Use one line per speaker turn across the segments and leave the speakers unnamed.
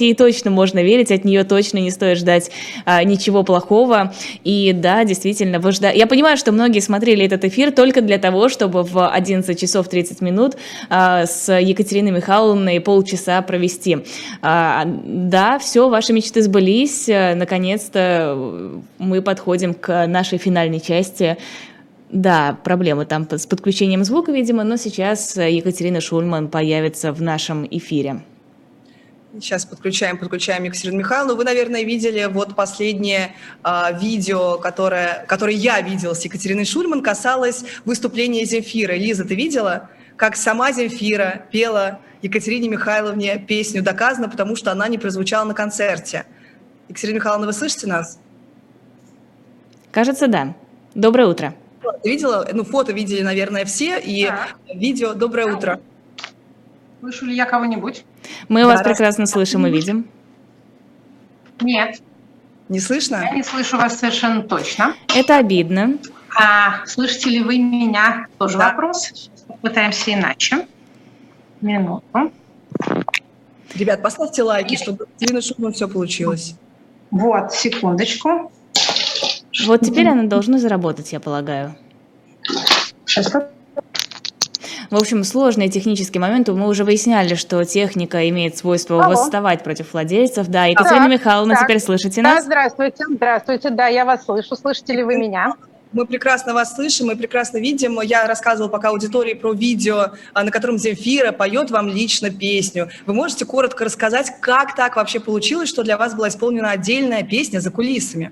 Ей точно можно верить, от нее точно не стоит ждать а, ничего плохого. И да, действительно, вы жда... я понимаю, что многие смотрели этот эфир только для того, чтобы в 11 часов 30 минут а, с Екатериной Михайловной полчаса провести. А, да, все, ваши мечты сбылись. Наконец-то мы подходим к нашей финальной части. Да, проблемы там с подключением звука, видимо, но сейчас Екатерина Шульман появится в нашем эфире.
Сейчас подключаем, подключаем Екатерину Михайловну. Вы, наверное, видели вот последнее э, видео, которое, которое я видела с Екатериной Шульман, касалось выступления Земфиры. Лиза, ты видела, как сама Земфира пела Екатерине Михайловне песню «Доказано», потому что она не прозвучала на концерте. Екатерина Михайловна, вы слышите нас?
Кажется, да. Доброе утро.
Ты видела? Ну, фото видели, наверное, все, и да. видео «Доброе утро».
Слышу ли я кого-нибудь?
Мы да, вас прекрасно слышим и видим.
Нет.
Не слышно?
Я не слышу вас совершенно точно.
Это обидно.
А слышите ли вы меня? Тоже да. вопрос. Попытаемся иначе. Минуту.
Ребят, поставьте лайки, чтобы Ирина Шуман все получилось.
Вот, секундочку.
Вот теперь она должна заработать, я полагаю.
Сейчас
в общем, сложные технические моменты. Мы уже выясняли, что техника имеет свойство Алло. восставать против владельцев. Да, Екатерина так, Михайловна, так. теперь слышите нас?
Да, здравствуйте, здравствуйте. Да, я вас слышу. Слышите ли вы меня?
Мы прекрасно вас слышим, мы прекрасно видим. Я рассказывала пока аудитории про видео, а, на котором Земфира поет вам лично песню. Вы можете коротко рассказать, как так вообще получилось, что для вас была исполнена отдельная песня за кулисами?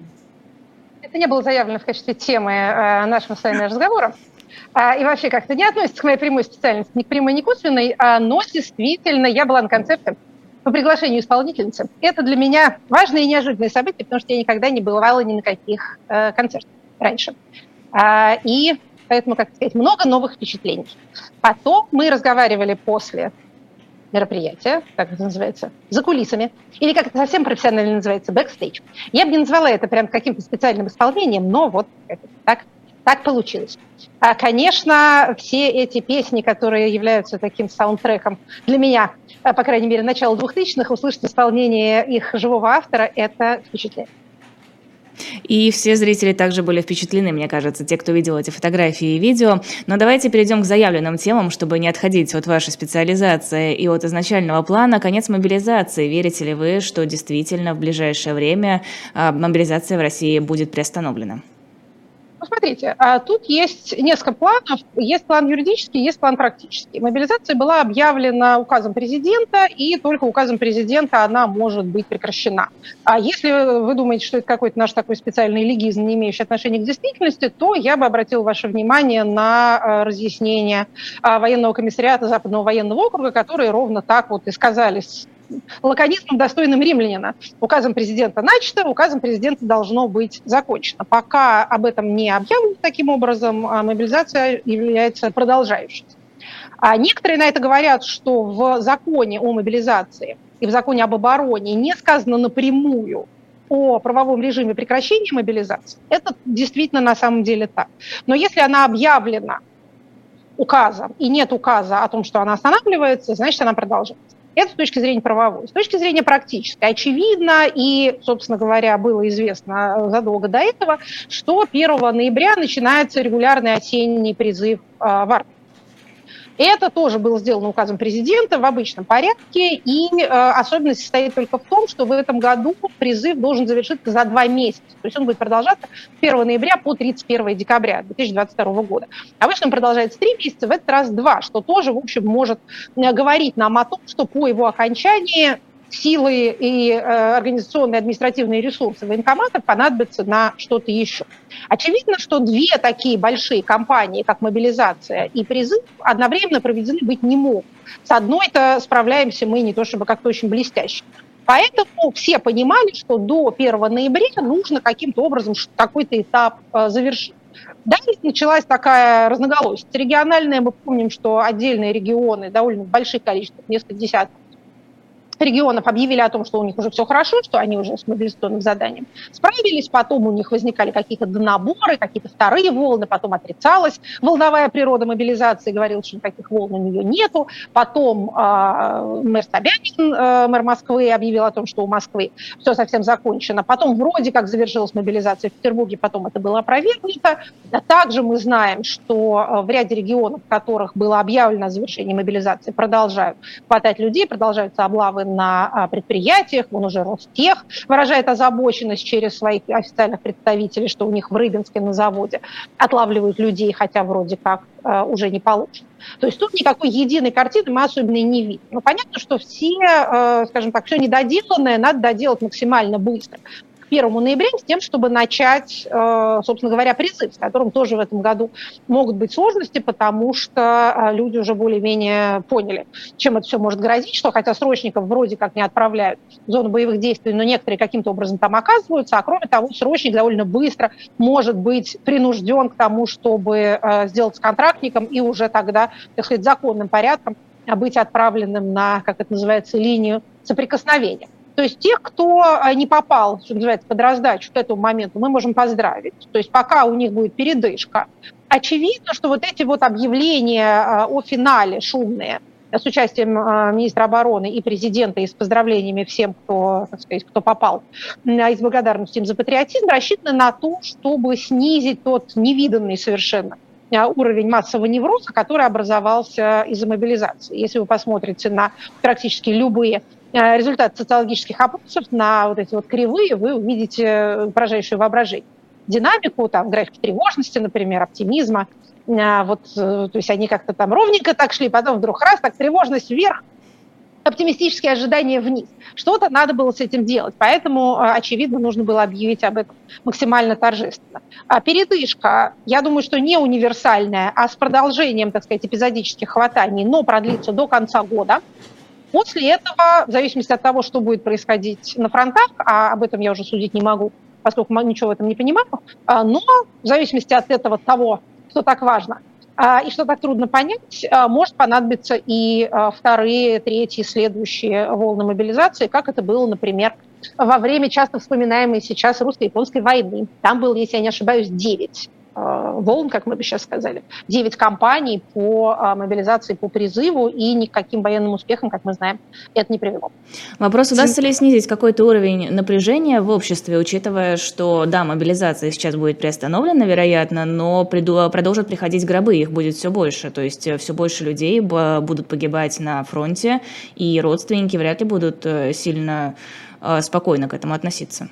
Это не было заявлено в качестве темы э, нашего с вами разговора. А, и вообще как-то не относится к моей прямой специальности, ни к прямой, ни к косвенной, а, но действительно я была на концерте по приглашению исполнительницы. Это для меня важное и неожиданное событие, потому что я никогда не бывала ни на каких э, концертах раньше. А, и поэтому, как сказать, много новых впечатлений. Потом мы разговаривали после мероприятия, как это называется, за кулисами, или как это совсем профессионально называется, бэкстейдж. Я бы не назвала это прям каким-то специальным исполнением, но вот так так получилось. А, конечно, все эти песни, которые являются таким саундтреком для меня, а, по крайней мере, начала 2000-х, услышать исполнение их живого автора, это впечатляет.
И все зрители также были впечатлены, мне кажется, те, кто видел эти фотографии и видео. Но давайте перейдем к заявленным темам, чтобы не отходить от вашей специализации и от изначального плана. Конец мобилизации. Верите ли вы, что действительно в ближайшее время а, мобилизация в России будет приостановлена?
Ну, смотрите, а тут есть несколько планов. Есть план юридический, есть план практический. Мобилизация была объявлена указом президента, и только указом президента она может быть прекращена. А если вы думаете, что это какой-то наш такой специальный легизм, не имеющий отношения к действительности, то я бы обратил ваше внимание на э, разъяснение э, военного комиссариата Западного военного округа, которые ровно так вот и сказали лаконизмом, достойным римлянина. Указом президента начато, указом президента должно быть закончено. Пока об этом не объявлено таким образом, а мобилизация является продолжающейся. А некоторые на это говорят, что в законе о мобилизации и в законе об обороне не сказано напрямую о правовом режиме прекращения мобилизации. Это действительно на самом деле так. Но если она объявлена указом и нет указа о том, что она останавливается, значит, она продолжается. Это с точки зрения правовой. С точки зрения практической, очевидно, и, собственно говоря, было известно задолго до этого, что 1 ноября начинается регулярный осенний призыв а, в армию. Это тоже было сделано указом президента в обычном порядке, и э, особенность состоит только в том, что в этом году призыв должен завершиться за два месяца. То есть он будет продолжаться с 1 ноября по 31 декабря 2022 года. Обычно он продолжается три месяца, в этот раз два, что тоже, в общем, может э, говорить нам о том, что по его окончании силы и э, организационные административные ресурсы военкомата понадобятся на что-то еще. Очевидно, что две такие большие кампании, как мобилизация и призыв, одновременно проведены быть не могут. С одной-то справляемся мы не то чтобы как-то очень блестяще. Поэтому все понимали, что до 1 ноября нужно каким-то образом какой-то этап э, завершить. Далее началась такая разноголосица региональная. Мы помним, что отдельные регионы, довольно больших количествах, несколько десятков, регионов объявили о том, что у них уже все хорошо, что они уже с мобилизационным заданием справились, потом у них возникали какие-то донаборы, какие-то вторые волны, потом отрицалась волновая природа мобилизации, говорил, что никаких волн у нее нету, потом э, мэр Собянин, э, мэр Москвы, объявил о том, что у Москвы все совсем закончено, потом вроде как завершилась мобилизация в Петербурге, потом это было опровергнуто. Также мы знаем, что э, в ряде регионов, в которых было объявлено о завершении мобилизации, продолжают хватать людей, продолжаются облавы на а, предприятиях, он уже Ростех выражает озабоченность через своих официальных представителей, что у них в Рыбинске на заводе отлавливают людей, хотя вроде как а, уже не получено. То есть тут никакой единой картины мы особенно не видим. Но понятно, что все, а, скажем так, все недоделанное надо доделать максимально быстро. 1 ноября с тем, чтобы начать, э, собственно говоря, призыв, с которым тоже в этом году могут быть сложности, потому что э, люди уже более-менее поняли, чем это все может грозить, что хотя срочников вроде как не отправляют в зону боевых действий, но некоторые каким-то образом там оказываются, а кроме того, срочник довольно быстро может быть принужден к тому, чтобы э, сделать с контрактником и уже тогда, так сказать, законным порядком быть отправленным на, как это называется, линию соприкосновения. То есть тех, кто а, не попал, что называется, под раздачу к этому моменту, мы можем поздравить. То есть пока у них будет передышка. Очевидно, что вот эти вот объявления а, о финале шумные с участием а, министра обороны и президента и с поздравлениями всем, кто, так сказать, кто попал, и с благодарностью им за патриотизм, рассчитаны на то, чтобы снизить тот невиданный совершенно уровень массового невроза, который образовался из-за мобилизации. Если вы посмотрите на практически любые Э, результат социологических опросов на вот эти вот кривые, вы увидите поражающее воображение. Динамику, там, графики тревожности, например, оптимизма, э, вот, э, то есть они как-то там ровненько так шли, потом вдруг раз, так тревожность вверх, оптимистические ожидания вниз. Что-то надо было с этим делать, поэтому, очевидно, нужно было объявить об этом максимально торжественно. А передышка, я думаю, что не универсальная, а с продолжением, так сказать, эпизодических хватаний, но продлится до конца года. После этого, в зависимости от того, что будет происходить на фронтах, а об этом я уже судить не могу, поскольку ничего в этом не понимаю, а, но в зависимости от этого того, что так важно а, и что так трудно понять, а, может понадобиться и вторые, третьи, следующие волны мобилизации, как это было, например, во время часто вспоминаемой сейчас русско-японской войны. Там было, если я не ошибаюсь, 9 Э, волн, как мы бы сейчас сказали, 9 кампаний по э, мобилизации, по призыву, и никаким военным успехом, как мы знаем, это не привело.
Вопрос, удастся ли снизить какой-то уровень напряжения в обществе, учитывая, что, да, мобилизация сейчас будет приостановлена, вероятно, но приду, продолжат приходить гробы, их будет все больше, то есть э, все больше людей будут погибать на фронте, и родственники вряд ли будут сильно спокойно к этому относиться.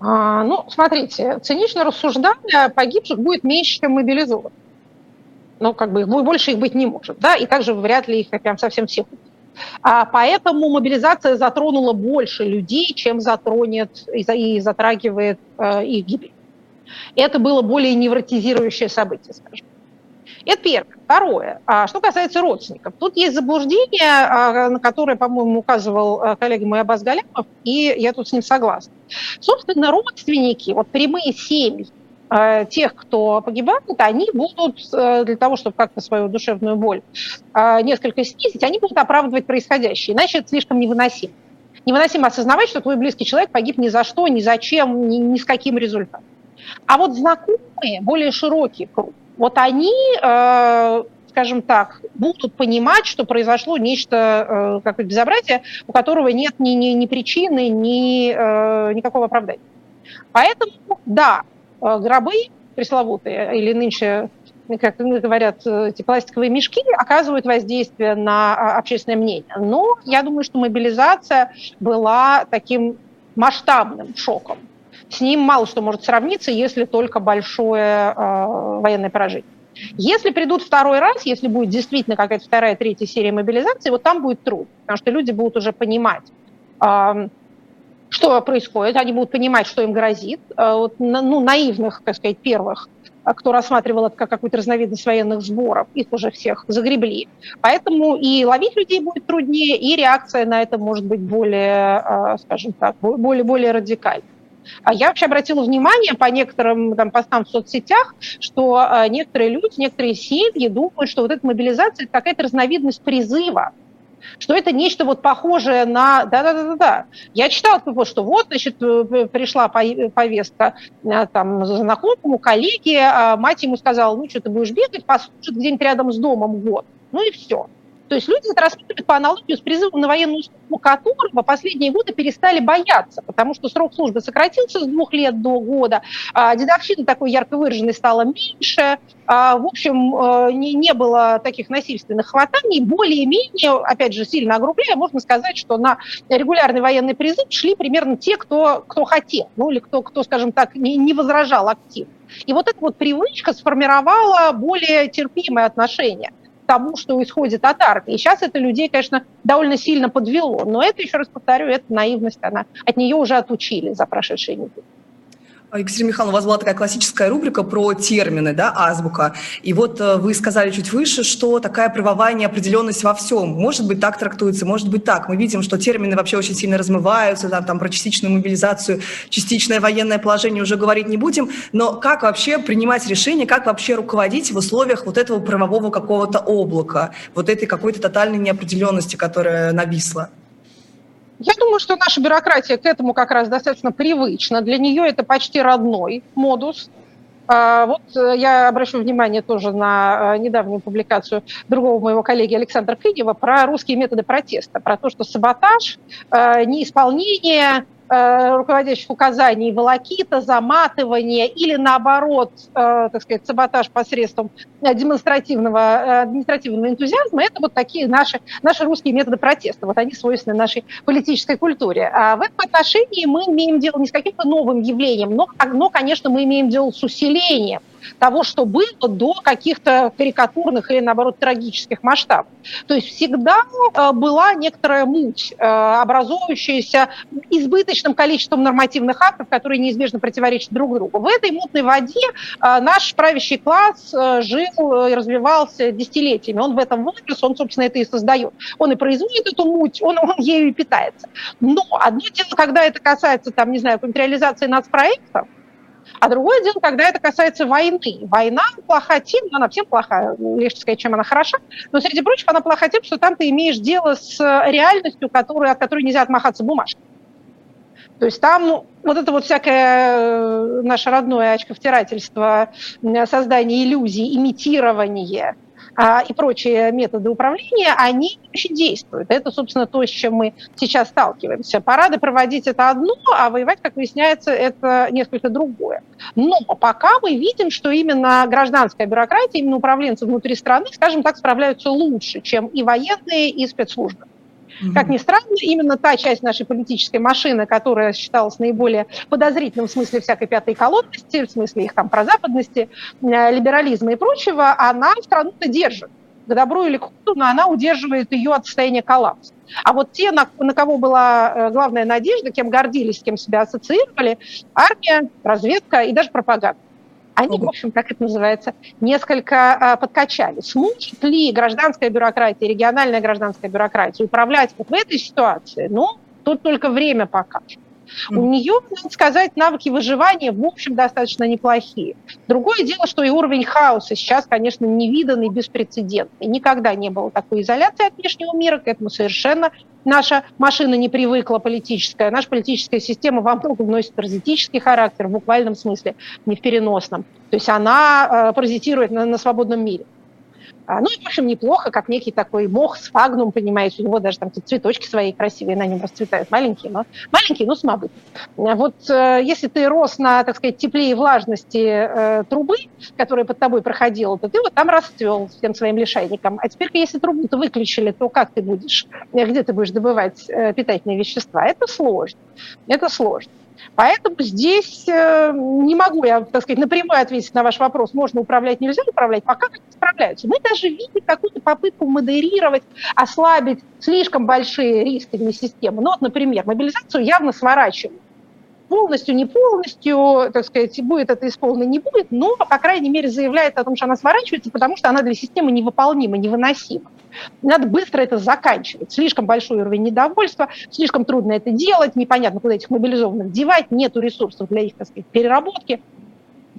А, ну, смотрите, цинично рассуждая, погибших будет меньше, чем мобилизованных. Ну, как бы больше их быть не может, да, и также вряд ли их прям совсем всех а, поэтому мобилизация затронула больше людей, чем затронет и, затрагивает э, их гибель. Это было более невротизирующее событие, скажем. Это первое. Второе. А что касается родственников. Тут есть заблуждение, а, на которое, по-моему, указывал а, коллега мой Абаз Галямов, и я тут с ним согласна. Собственно, родственники, вот прямые семьи, а, тех, кто погибает, они будут для того, чтобы как-то свою душевную боль несколько снизить, они будут оправдывать происходящее, иначе это слишком невыносимо. Невыносимо осознавать, что твой близкий человек погиб ни за что, ни зачем, ни, ни с каким результатом. А вот знакомые, более широкий круг, вот они, э, скажем так, будут понимать, что произошло нечто, э, какое-то безобразие, у которого нет ни, ни, ни причины, ни э, никакого оправдания. Поэтому, да, гробы пресловутые, или нынче как говорят, эти пластиковые мешки оказывают воздействие на а, общественное мнение. Но я думаю, что мобилизация была таким масштабным шоком с ним мало что может сравниться, если только большое э, военное поражение. Если придут второй раз, если будет действительно какая-то вторая, третья серия мобилизации, вот там будет труд, потому что люди будут уже понимать, что происходит, они будут понимать, что им грозит. Э, вот, ну, наивных, так сказать, первых кто рассматривал это как какую-то разновидность военных сборов, их уже всех загребли. Поэтому и ловить людей будет труднее, и реакция на это может быть более, скажем так, более, более радикальной. А я вообще обратила внимание по некоторым там, постам в соцсетях, что э, некоторые люди, некоторые семьи думают, что вот эта мобилизация – это какая-то разновидность призыва что это нечто вот похожее на... Да-да-да-да. Я читала, что вот, значит, э, пришла повестка э, там знакомому, коллеге, а мать ему сказала, ну что, ты будешь бегать, послушать где-нибудь рядом с домом год. Ну и все. То есть люди это рассматривают по аналогии с призывом на военную службу, которого последние годы перестали бояться, потому что срок службы сократился с двух лет до года, а дедовщина такой ярко выраженной стала меньше, а, в общем, э, не, не было таких насильственных хватаний, более-менее, опять же, сильно огрубляя, можно сказать, что на регулярный военный призыв шли примерно те, кто, кто хотел, ну или кто, кто, скажем так, не, не возражал активно. И вот эта вот привычка сформировала более терпимое отношение тому, что исходит от армии. И сейчас это людей, конечно, довольно сильно подвело. Но это, еще раз повторю, это наивность. Она, от нее уже отучили за прошедшие недели.
Екатерина Михайловна, у вас была такая классическая рубрика про термины, да, азбука. И вот э, вы сказали чуть выше, что такая правовая неопределенность во всем. Может быть, так трактуется, может быть, так. Мы видим, что термины вообще очень сильно размываются, там, там про частичную мобилизацию, частичное военное положение уже говорить не будем. Но как вообще принимать решение, как вообще руководить в условиях вот этого правового какого-то облака, вот этой какой-то тотальной неопределенности, которая нависла?
Я думаю, что наша бюрократия к этому как раз достаточно привычна. Для нее это почти родной модус. А, вот э, я обращу внимание тоже на э, недавнюю публикацию другого моего коллеги Александра Клинева про русские методы протеста, про то, что саботаж, э, неисполнение руководящих указаний волокита, заматывание или наоборот, э, так сказать, саботаж посредством демонстративного, э, административного энтузиазма, это вот такие наши, наши русские методы протеста. Вот они свойственны нашей политической культуре. А в этом отношении мы имеем дело не с каким-то новым явлением, но, но конечно, мы имеем дело с усилением того, что было до каких-то карикатурных или, наоборот, трагических масштабов. То есть всегда э, была некоторая муть, э, образующаяся избыточным количеством нормативных актов, которые неизбежно противоречат друг другу. В этой мутной воде э, наш правящий класс жил и развивался десятилетиями. Он в этом вырос, он, собственно, это и создает. Он и производит эту муть, он, он ею и питается. Но одно дело, когда это касается, там, не знаю, реализации нацпроектов, а другое дело, когда это касается войны. Война плоха тем, ну, она всем плоха, легче сказать, чем она хороша, но, среди прочего, она плоха тем, что там ты имеешь дело с реальностью, которую, от которой нельзя отмахаться бумажкой. То есть там вот это вот всякое э, наше родное очковтирательство, создание иллюзий, имитирование – и прочие методы управления, они очень действуют. Это, собственно, то, с чем мы сейчас сталкиваемся. Парады проводить это одно, а воевать, как выясняется, это несколько другое. Но пока мы видим, что именно гражданская бюрократия, именно управленцы внутри страны, скажем так, справляются лучше, чем и военные, и спецслужбы. Как ни странно, именно та часть нашей политической машины, которая считалась наиболее подозрительным в смысле всякой пятой колонности, в смысле их там прозападности, э, либерализма и прочего, она страну-то держит. К добру или к худу, но она удерживает ее от состояния коллапса. А вот те, на, на кого была э, главная надежда, кем гордились, кем себя ассоциировали, армия, разведка и даже пропаганда они, в общем, как это называется, несколько а, подкачали. Сможет ли гражданская бюрократия, региональная гражданская бюрократия управлять вот в этой ситуации? Ну, тут только время покажет. У нее, надо сказать, навыки выживания, в общем, достаточно неплохие. Другое дело, что и уровень хаоса сейчас, конечно, невиданный, беспрецедентный. Никогда не было такой изоляции от внешнего мира, к этому совершенно наша машина не привыкла политическая, наша политическая система во многом носит паразитический характер в буквальном смысле, не в переносном. То есть она э, паразитирует на, на свободном мире. А, ну, в общем, неплохо, как некий такой мох с фагнум, понимаете, у него даже там цветочки свои красивые на нем расцветают, маленькие, но маленькие, но самобытные. Вот э, если ты рос на, так сказать, тепле и влажности э, трубы, которая под тобой проходила, то ты вот там расцвел всем своим лишайником. А теперь, если трубу-то выключили, то как ты будешь, э, где ты будешь добывать питательные вещества? Это сложно. Это сложно. Поэтому здесь э, не могу я, так сказать, напрямую ответить на ваш вопрос, можно управлять, нельзя управлять, пока они справляются. Мы даже видим какую-то попытку модерировать, ослабить слишком большие риски для системы. Ну вот, например, мобилизацию явно сворачивают полностью, не полностью, так сказать, будет это исполнено, не будет, но, по крайней мере, заявляет о том, что она сворачивается, потому что она для системы невыполнима, невыносима. Надо быстро это заканчивать. Слишком большой уровень недовольства, слишком трудно это делать, непонятно, куда этих мобилизованных девать, нету ресурсов для их, так сказать, переработки.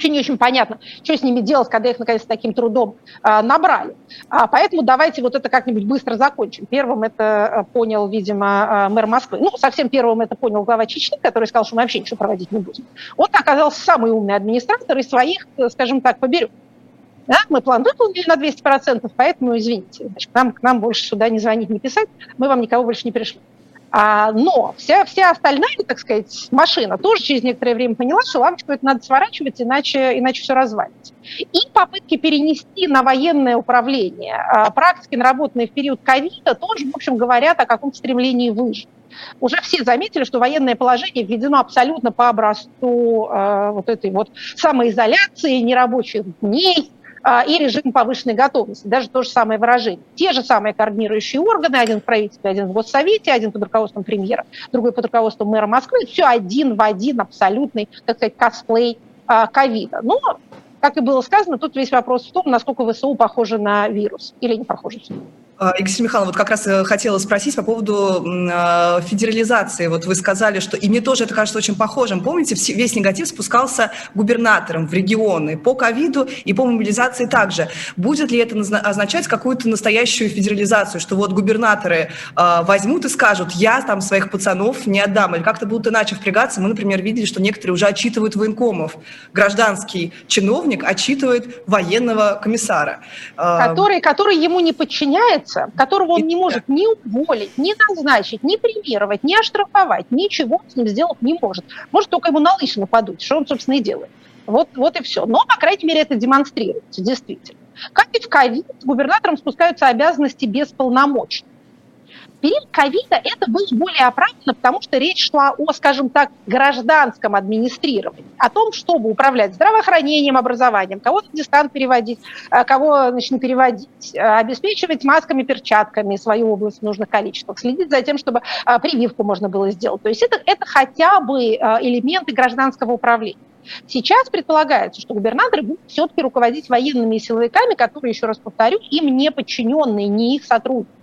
Вообще не очень понятно, что с ними делать, когда их, наконец, таким трудом э, набрали. А, поэтому давайте вот это как-нибудь быстро закончим. Первым это понял, видимо, мэр Москвы. Ну, совсем первым это понял глава Чечни, который сказал, что мы вообще ничего проводить не будем. Он оказался самый умный администратор из своих, скажем так, поберег. Да, мы план выполнили на 200%, поэтому, извините, значит, нам, к нам больше сюда не звонить, не писать, мы вам никого больше не пришли. А, но вся, вся остальная, так сказать, машина тоже через некоторое время поняла, что лавочку это надо сворачивать, иначе, иначе все развалится. И попытки перенести на военное управление а, практики, наработанные в период ковида, тоже, в общем, говорят о каком-то стремлении выжить. Уже все заметили, что военное положение введено абсолютно по образцу э, вот этой вот самоизоляции, нерабочих дней, и режим повышенной готовности, даже то же самое выражение. Те же самые координирующие органы, один в правительстве, один в Госсовете, один под руководством премьера, другой под руководством мэра Москвы, все один в один, абсолютный, так сказать, косплей а, ковида. Но, как и было сказано, тут весь вопрос в том, насколько ВСУ похожи на вирус или не похожи.
А, Екатерина Михайловна, вот как раз э, хотела спросить по поводу э, федерализации. Вот вы сказали, что... И мне тоже это кажется очень похожим. Помните, весь негатив спускался губернаторам в регионы по ковиду и по мобилизации также. Будет ли это означать какую-то настоящую федерализацию, что вот губернаторы э, возьмут и скажут, я там своих пацанов не отдам, или как-то будут иначе впрягаться? Мы, например, видели, что некоторые уже отчитывают военкомов. Гражданский чиновник отчитывает военного комиссара.
Который, который ему не подчиняется, лица, которого он не может ни уволить, ни назначить, ни премировать, ни оштрафовать, ничего с ним сделать не может. Может только ему на лысину подуть, что он, собственно, и делает. Вот, вот и все. Но, по крайней мере, это демонстрируется, действительно. Как и в ковид, губернаторам спускаются обязанности без полномочий период ковида это было более оправдано, потому что речь шла о, скажем так, гражданском администрировании, о том, чтобы управлять здравоохранением, образованием, кого-то дистант переводить, э, кого значит, не переводить, э, обеспечивать масками, перчатками свою область в нужных количествах, следить за тем, чтобы э, прививку можно было сделать. То есть это, это хотя бы элементы гражданского управления. Сейчас предполагается, что губернаторы будут все-таки руководить военными силовиками, которые, еще раз повторю, им не подчиненные, не их сотрудники.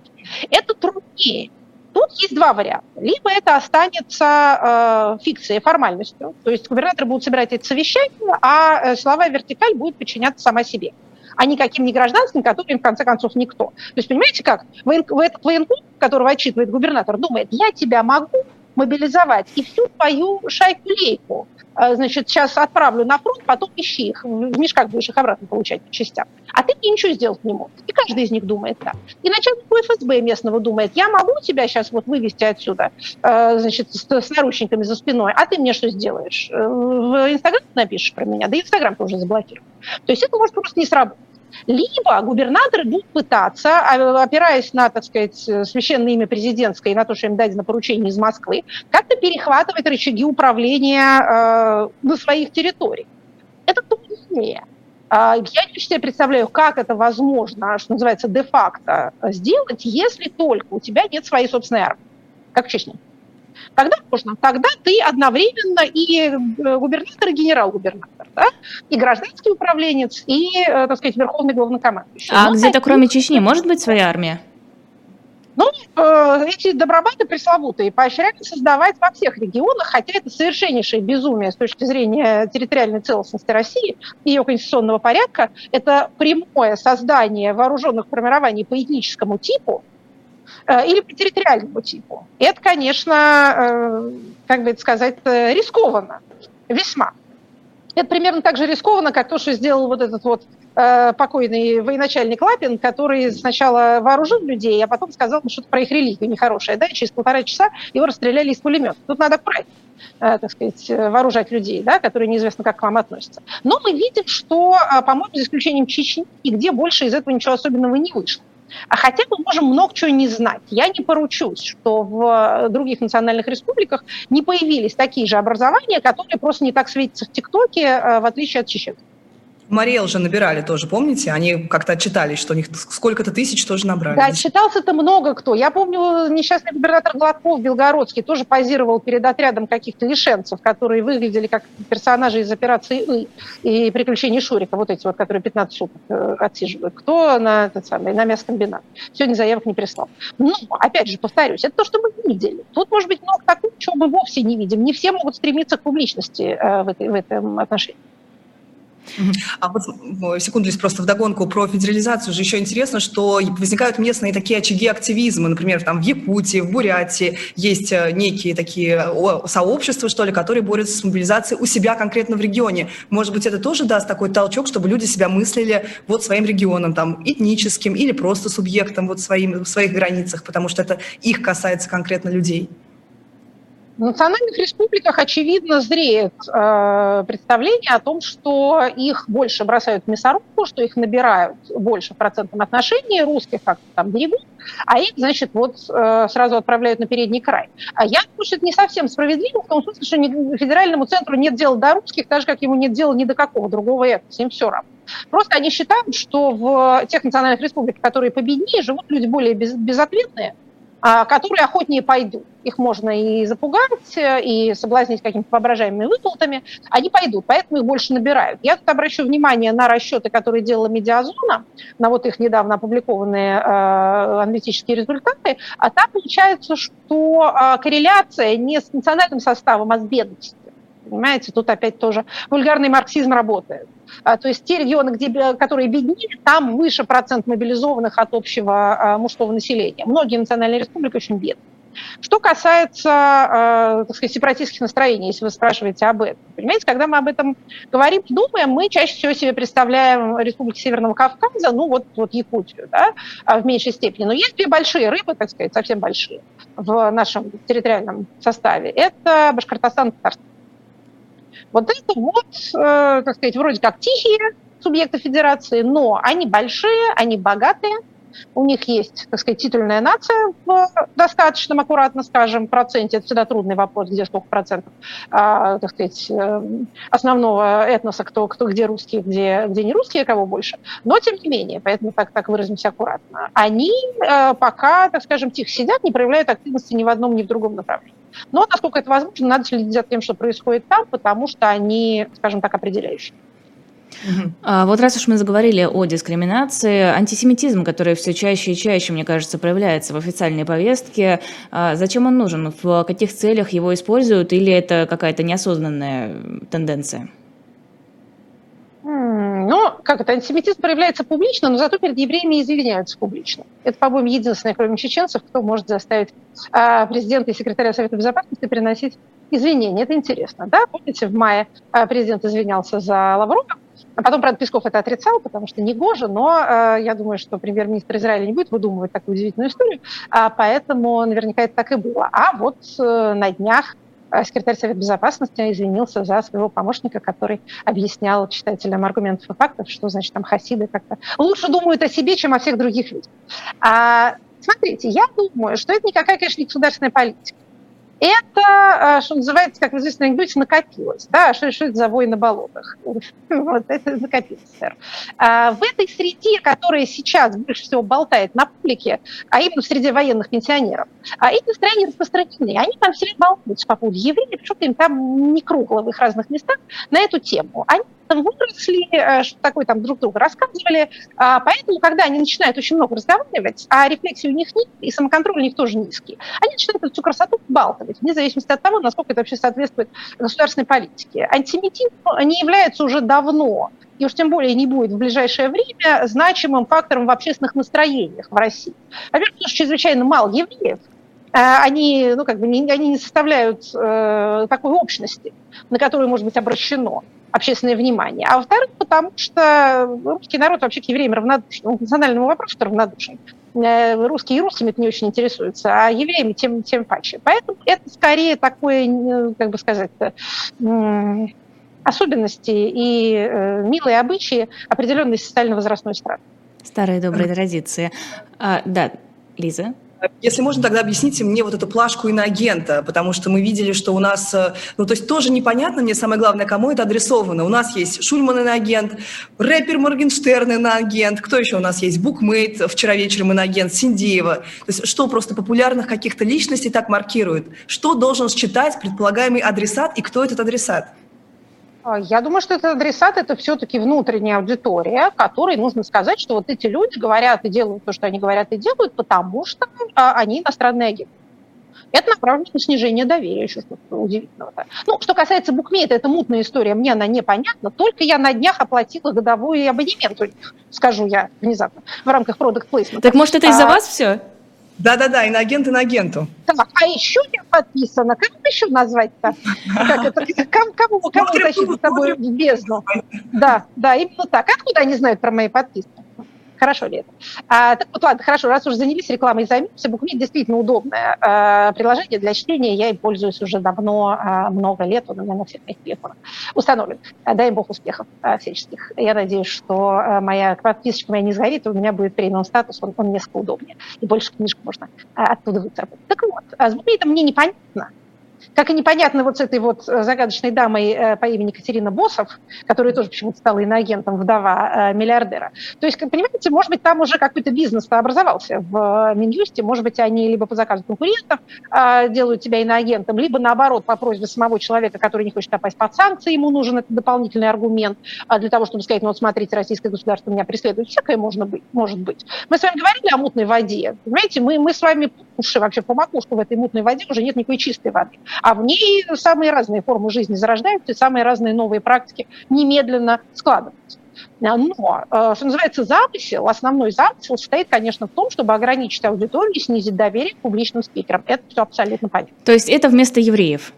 Это труднее. Тут есть два варианта. Либо это останется э, фикцией, формальностью, то есть губернаторы будут собирать эти совещания, а э, силовая вертикаль будет подчиняться сама себе а никаким не гражданским, которым, в конце концов, никто. То есть, понимаете как? Военком, которого отчитывает губернатор, думает, я тебя могу мобилизовать и всю твою шайку-лейку Э, значит, сейчас отправлю на фронт, потом ищи их, в мешках будешь их обратно получать по частям. А ты ничего сделать не можешь. И каждый из них думает так. И начальник ФСБ местного думает, я могу тебя сейчас вот вывести отсюда, э, значит, с, с наручниками за спиной, а ты мне что сделаешь? Э, в Инстаграм напишешь про меня, да Инстаграм тоже заблокируешь. То есть это может просто не сработать. Либо губернаторы будут пытаться, а, опираясь на, так сказать, священное имя президентское и на то, что им дадено поручение из Москвы, как-то перехватывать рычаги управления э, на своих территориях. Это труднее. А, я не себе представляю, как это возможно, что называется, де-факто сделать, если только у тебя нет своей собственной армии, как в Чечне. Тогда можно. Тогда ты одновременно и э, губернатор, и генерал-губернатор, да? и гражданский управленец, и, э, так сказать, верховный главнокомандующий.
А ну, где-то кроме Чечни может быть своя армия?
Ну, э, эти добробаты пресловутые поощряют создавать во всех регионах, хотя это совершеннейшее безумие с точки зрения территориальной целостности России и ее конституционного порядка. Это прямое создание вооруженных формирований по этническому типу, или по территориальному типу. И это, конечно, э, как бы это сказать, э, рискованно, весьма. Это примерно так же рискованно, как то, что сделал вот этот вот покойный военачальник Лапин, который сначала вооружил людей, а потом сказал что-то про их религию нехорошее, да, и через полтора часа его расстреляли из пулемета. Тут надо правильно, так сказать, вооружать людей, да, которые неизвестно, как к вам относятся. Но мы видим, что, по-моему, за исключением Чечни, нигде больше из этого ничего особенного не вышло. А хотя мы можем много чего не знать. Я не поручусь, что в других национальных республиках не появились такие же образования, которые просто не так светятся в ТикТоке, э, в отличие от чеченцев.
Мариэл же набирали тоже, помните? Они как-то отчитались, что у них сколько-то тысяч тоже набрали.
Да, отчитался-то много кто. Я помню, несчастный губернатор Гладков, Белгородский, тоже позировал перед отрядом каких-то лишенцев, которые выглядели как персонажи из операции «И» и «Приключений Шурика», вот эти вот, которые 15 суток э, отсиживают. Кто на, этот самый, на мясокомбинат. Сегодня заявок не прислал. Но, опять же, повторюсь, это то, что мы видели. Тут может быть много такого, чего мы вовсе не видим. Не все могут стремиться к публичности э, в, этой, в этом отношении.
А вот секунду, здесь просто вдогонку про федерализацию же еще интересно, что возникают местные такие очаги активизма, например, там в Якутии, в Бурятии есть э, некие такие сообщества, что ли, которые борются с мобилизацией у себя конкретно в регионе. Может быть, это тоже даст такой толчок, чтобы люди себя мыслили вот своим регионом, там, этническим или просто субъектом вот своим, в своих границах, потому что это их касается конкретно людей.
В национальных республиках, очевидно, зреет э, представление о том, что их больше бросают в мясорубку, что их набирают больше в процентном отношении, русских как-то там берегут, а их, значит, вот э, сразу отправляют на передний край. А я думаю, что это не совсем справедливо, в том смысле, что федеральному центру нет дела до русских, так же, как ему нет дела ни до какого другого этноса, им все равно. Просто они считают, что в тех национальных республиках, которые победнее, живут люди более без, безответные, которые охотнее пойдут. Их можно и запугать, и соблазнить какими-то воображаемыми выплатами. Они пойдут, поэтому их больше набирают. Я тут обращу внимание на расчеты, которые делала Медиазона, на вот их недавно опубликованные э, аналитические результаты. А там получается, что э, корреляция не с национальным составом, а с бедностью. Понимаете, тут опять тоже вульгарный марксизм работает. А, то есть те регионы, где, которые беднее, там выше процент мобилизованных от общего а, мужского населения. Многие национальные республики очень бедные. Что касается, э, так сказать, сепаратистских настроений, если вы спрашиваете об этом. Понимаете, когда мы об этом говорим, думаем, мы чаще всего себе представляем Республики Северного Кавказа, ну вот, вот Якутию, да, в меньшей степени. Но есть две большие рыбы, так сказать, совсем большие в нашем территориальном составе. Это Башкортостан и Татарстан. Вот это вот, э, так сказать, вроде как тихие субъекты федерации, но они большие, они богатые, у них есть, так сказать, титульная нация в достаточном, аккуратно скажем, проценте. Это всегда трудный вопрос, где сколько процентов, а, так сказать, э, основного этноса, кто, кто где русские, где, где не русские, кого больше. Но, тем не менее, поэтому так, так выразимся аккуратно. Они э, пока, так скажем, тихо сидят, не проявляют активности ни в одном, ни в другом направлении. Но, насколько это возможно, надо следить за тем, что происходит там, потому что они, скажем так, определяющие.
А, вот раз уж мы заговорили о дискриминации, антисемитизм, который все чаще и чаще, мне кажется, проявляется в официальной повестке, а, зачем он нужен? В каких целях его используют или это какая-то неосознанная тенденция?
Ну, как это, антисемитизм проявляется публично, но зато перед евреями извиняются публично. Это, по-моему, единственное, кроме чеченцев, кто может заставить а, президента и секретаря Совета Безопасности приносить извинения. Это интересно, да? Помните, в мае а, президент извинялся за Лаврова, а потом, правда, Песков это отрицал, потому что не гоже, но э, я думаю, что премьер-министр Израиля не будет выдумывать такую удивительную историю, а поэтому наверняка это так и было. А вот э, на днях секретарь Совета Безопасности извинился за своего помощника, который объяснял читателям аргументов и фактов, что, значит, там хасиды как-то лучше думают о себе, чем о всех других людях. А, смотрите, я думаю, что это никакая, конечно, не государственная политика это, э, что называется, как в известном анекдоте, накопилось. Да? Что, что это за вой на болотах? Вот это накопилось. А в этой среде, которая сейчас больше всего болтает на публике, а именно в среде военных пенсионеров, а эти настроения распространены. Они там все болтаются по поводу евреев, что-то им там не кругло в их разных местах на эту тему. Они выросли, э, что такое там друг другу рассказывали. А, поэтому, когда они начинают очень много разговаривать, а рефлексии у них нет, и самоконтроль у них тоже низкий, они начинают эту всю красоту балтовать, вне зависимости от того, насколько это вообще соответствует государственной политике. Антисемитизм не является уже давно и уж тем более не будет в ближайшее время значимым фактором в общественных настроениях в России. Во-первых, потому что чрезвычайно мало евреев, а, они, ну, как бы не, они не составляют э, такой общности, на которую может быть обращено общественное внимание. А во-вторых, потому что русский народ вообще к евреям равнодушен, он к национальному вопросу равнодушен. Э, русские и русскими это не очень интересуются, а евреями тем, тем паче. Поэтому это скорее такое, как бы сказать, особенности и э, милые обычаи определенной социально-возрастной страны.
Старые добрые традиции. А, да, Лиза?
Если можно, тогда объясните мне вот эту плашку иноагента, потому что мы видели, что у нас, э, ну, то есть тоже непонятно мне, самое главное, кому это адресовано. У нас есть Шульман иноагент, рэпер Моргенштерн иноагент, кто еще у нас есть? Букмейт, вчера вечером иноагент, Синдеева. То есть что просто популярных каких-то личностей так маркирует? Что должен считать предполагаемый адресат и кто этот адресат?
А, я думаю, что этот адресат – это все-таки внутренняя аудитория, которой нужно сказать, что вот эти люди говорят и делают то, что они говорят и делают, потому что а, они иностранные агенты. Это направлено на снижение доверия, еще что-то удивительного. Ну, что касается букмейта, это мутная история, мне она непонятна, только я на днях оплатила годовой абонемент у них, скажу я внезапно, в рамках продукт placement.
Так может это из-за а, вас все?
Да-да-да, иноагент иноагенту.
Так, а еще я подписана. Как еще назвать-то? Как это? Кому, кому, кому тащить с тобой в бездну? Да, да, именно так. Откуда они знают про мои подписки? Хорошо ли это? А, так вот, ладно, хорошо, раз уже занялись рекламой займемся, букмит действительно удобное а, приложение для чтения, я им пользуюсь уже давно, а, много лет, он у меня на всех моих телефонах установлен. А, дай им бог успехов а, всяческих. Я надеюсь, что а, моя подписочка моя не сгорит, у меня будет премиум статус, он, он несколько удобнее, и больше книжек можно а, оттуда выцарапать. Так вот, а с букмитом мне непонятно, как и непонятно вот с этой вот э, загадочной дамой э, по имени Катерина Босов, которая тоже почему-то стала иноагентом, вдова э, миллиардера. То есть, понимаете, может быть, там уже какой-то бизнес образовался в Минюсте, может быть, они либо по заказу конкурентов делают тебя иноагентом, либо наоборот, по просьбе самого человека, который не хочет попасть под санкции, ему нужен этот дополнительный аргумент для того, чтобы сказать, ну вот смотрите, российское государство меня преследует. Всякое можно быть, может быть. Мы с вами говорили о мутной воде. Понимаете, мы, мы с вами уши вообще по макушку в этой мутной воде, уже нет никакой чистой воды. А в ней самые разные формы жизни зарождаются, и самые разные новые практики немедленно складываются. Но, э, что называется, замысел, основной замысел состоит, конечно, в том, чтобы ограничить аудиторию и снизить доверие к публичным спикерам. Это все абсолютно понятно.
То есть это вместо евреев?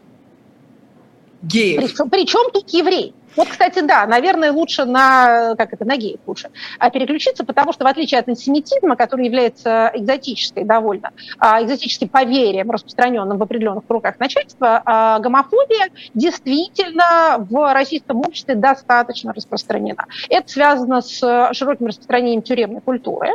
Геев. Причем, причем тут еврей? Вот, кстати, да, наверное, лучше на, как это, на геев лучше а, переключиться, потому что в отличие от антисемитизма, который является экзотической довольно, а, экзотическим поверьем, распространенным в определенных кругах начальства, а, гомофобия действительно в российском обществе достаточно распространена. Это связано с широким распространением тюремной культуры,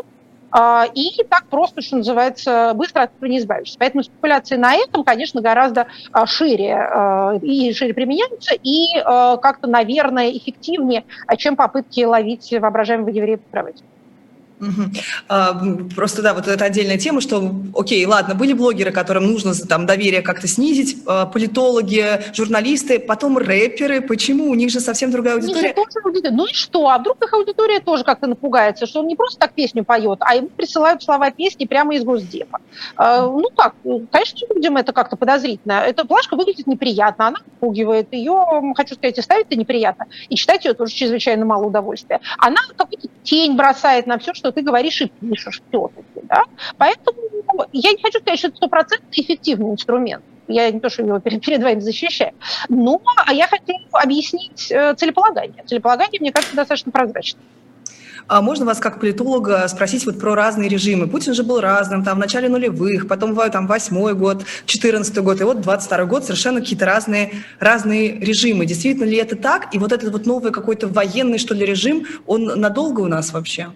и так просто, что называется, быстро от этого не избавишься. Поэтому спекуляции на этом, конечно, гораздо а, шире а, и шире применяются, и как-то, наверное, эффективнее, чем попытки ловить воображаемого еврея по кровати.
Угу. Просто да, вот это отдельная тема, что, окей, ладно, были блогеры, которым нужно там доверие как-то снизить, а, политологи, журналисты, потом рэперы. Почему? У них же совсем другая аудитория.
тоже аудитория. Ну и что? А вдруг их аудитория тоже как-то напугается, что он не просто так песню поет, а ему присылают слова песни прямо из Госдепа. А, ну как? Конечно, людям это как-то подозрительно. Эта плашка выглядит неприятно, она отпугивает. Ее, хочу сказать, и ставить-то неприятно. И читать ее тоже чрезвычайно мало удовольствия. Она какую-то тень бросает на все, что ты говоришь и пишешь все-таки. Да? Поэтому я не хочу сказать, что это стопроцентно эффективный инструмент. Я не то, что его перед, перед вами защищаю. Но а я хотела объяснить э, целеполагание. Целеполагание, мне кажется, достаточно прозрачным.
А можно вас как политолога спросить вот про разные режимы? Путин же был разным, там в начале нулевых, потом там восьмой год, четырнадцатый год, и вот двадцать второй год совершенно какие-то разные, разные режимы. Действительно ли это так? И вот этот вот новый какой-то военный, что ли, режим, он надолго у нас вообще?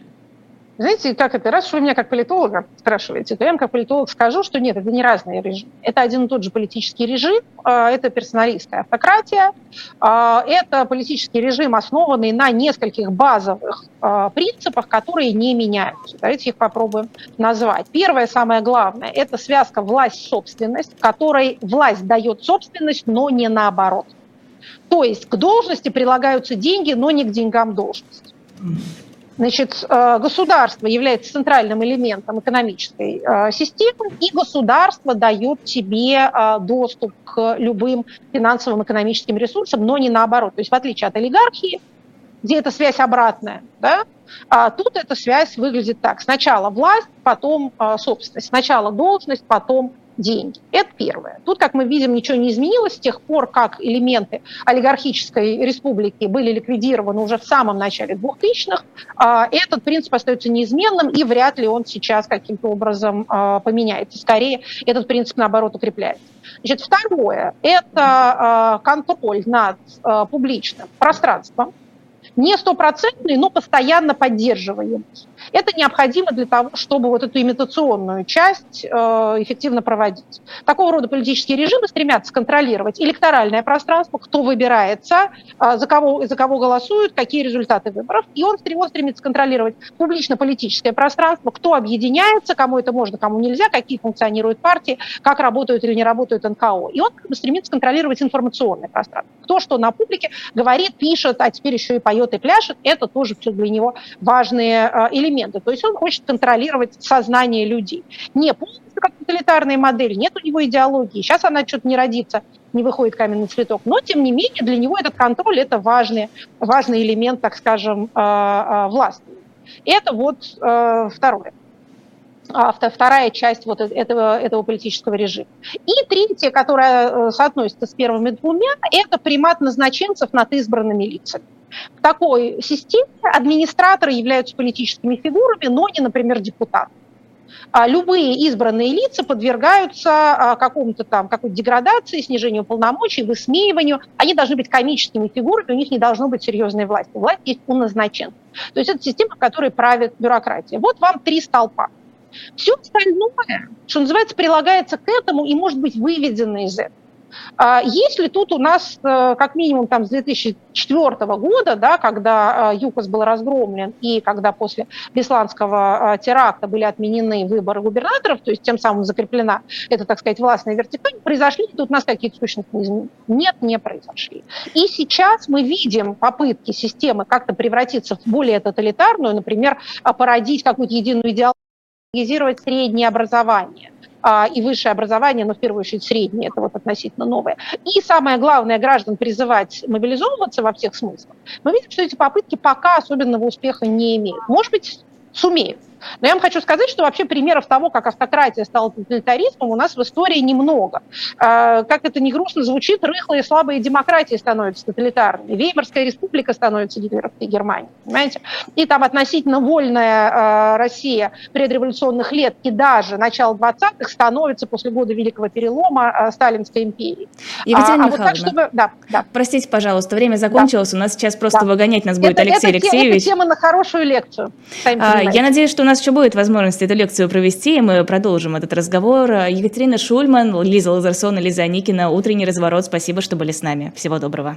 Знаете, как это, раз вы меня как политолога спрашиваете, то я вам как политолог скажу, что нет, это не разные режимы. Это один и тот же политический режим, а, это персоналистская автократия, а, это политический режим, основанный на нескольких базовых а, принципах, которые не меняются. Давайте их попробуем назвать. Первое, самое главное, это связка власть-собственность, которой власть дает собственность, но не наоборот. То есть к должности прилагаются деньги, но не к деньгам должности. Значит, э, государство является центральным элементом экономической э, системы, и государство дает тебе э, доступ к любым финансовым экономическим ресурсам, но не наоборот. То есть в отличие от олигархии, где эта связь обратная, да, а тут эта связь выглядит так. Сначала власть, потом собственность. Сначала должность, потом деньги. Это первое. Тут, как мы видим, ничего не изменилось с тех пор, как элементы олигархической республики были ликвидированы уже в самом начале 2000-х. А, этот принцип остается неизменным, и вряд ли он сейчас каким-то образом а, поменяется. Скорее, этот принцип, наоборот, укрепляется. Значит, второе – это а, контроль над публичным пространством, не стопроцентный, но постоянно поддерживаемый. Это необходимо для того, чтобы вот эту имитационную часть э, эффективно проводить. Такого рода политические режимы стремятся контролировать электоральное пространство, кто выбирается, э, за, кого, за кого голосуют, какие результаты выборов. И он, он стремится контролировать публично-политическое пространство, кто объединяется, кому это можно, кому нельзя, какие функционируют партии, как работают или не работают НКО. И он стремится контролировать информационное пространство. Кто что на публике говорит, пишет, а теперь еще и поет пьет и пляшет, это тоже все для него важные э, элементы. То есть он хочет контролировать сознание людей. Не полностью как тоталитарная модель, нет у него идеологии. Сейчас она что-то не родится, не выходит каменный цветок. Но, тем не менее, для него этот контроль – это важный, важный элемент, так скажем, э, э, власти. Это вот э, второе вторая часть вот этого, этого политического режима. И третья, которая соотносится с первыми двумя, это примат назначенцев над избранными лицами. В такой системе администраторы являются политическими фигурами, но не, например, депутаты. А любые избранные лица подвергаются а, какому-то там, какой-то деградации, снижению полномочий, высмеиванию. Они должны быть комическими фигурами, у них не должно быть серьезной власти. Власть есть у назначенцев. То есть это система, которой правит бюрократия. Вот вам три столпа. Все остальное, что называется, прилагается к этому и может быть выведено из этого. А если тут у нас э, как минимум там с 2004 года, да, когда э, ЮКОС был разгромлен и когда после Бесланского э, теракта были отменены выборы губернаторов, то есть тем самым закреплена эта, так сказать, властная вертикаль, произошли тут у нас какие-то сущностные изменения? Нет, не произошли. И сейчас мы видим попытки системы как-то превратиться в более тоталитарную, например, породить какую-то единую идеологию, среднее образование – и высшее образование, но в первую очередь среднее, это вот относительно новое. И самое главное, граждан призывать мобилизовываться во всех смыслах. Мы видим, что эти попытки пока особенного успеха не имеют. Может быть, сумеют. Но я вам хочу сказать, что вообще примеров того, как автократия стала тоталитаризмом, у нас в истории немного. А, как это не грустно звучит, рыхлые слабые демократии становятся тоталитарными. Веймарская республика становится гитлеровской Германией, понимаете? И там относительно вольная а, Россия предреволюционных лет и даже начало 20-х становится после года Великого перелома а, Сталинской империей.
Екатерина а, а вот так, чтобы... да, да. Простите, пожалуйста, время закончилось, да. у нас сейчас просто да. выгонять нас будет
это,
Алексей
это,
Алексеевич.
Это тема на хорошую лекцию.
А, я надеюсь, что нас еще будет возможность эту лекцию провести, и мы продолжим этот разговор. Екатерина Шульман, Лиза Лазарсон и Лиза Аникина. Утренний разворот. Спасибо, что были с нами. Всего доброго.